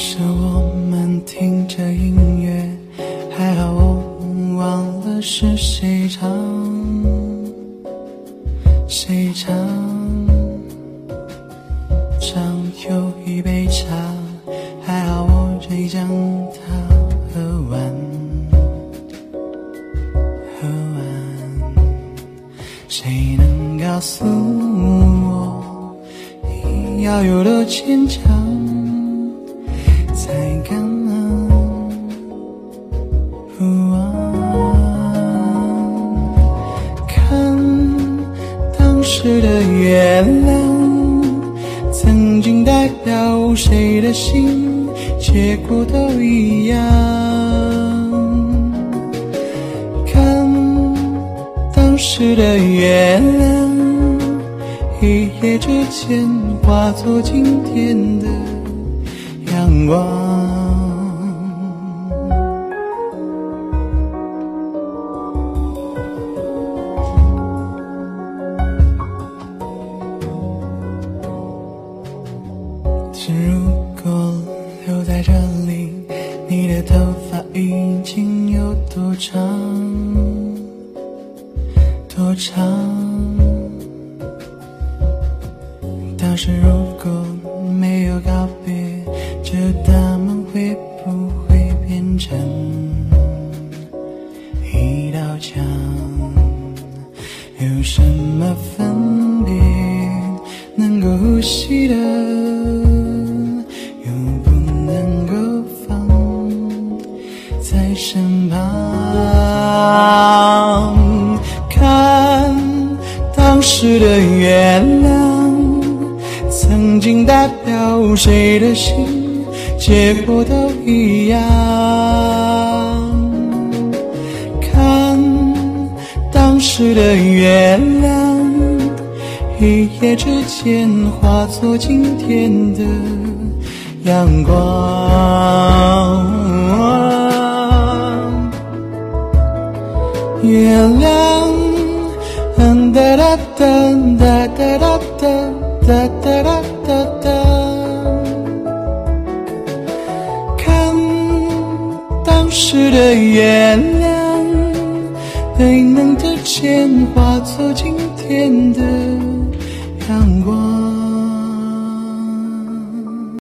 是我们听着音乐，还好我忘了是谁唱，谁唱。剩有一杯茶，还好我即将它喝完，喝完。谁能告诉我，你要有多坚强？时的月亮，曾经代表谁的心，结果都一样。看当时的月亮，一夜之间化作今天的阳光。如果留在这里，你的头发已经有多长？多长？但是如果没有告别，这大门会不会变成一道墙？有什么分别能够呼吸的？看当时的月亮，曾经代表谁的心，结果都一样。看当时的月亮，一夜之间化作今天的阳光。时的月亮，没能的钱化作今天的阳光。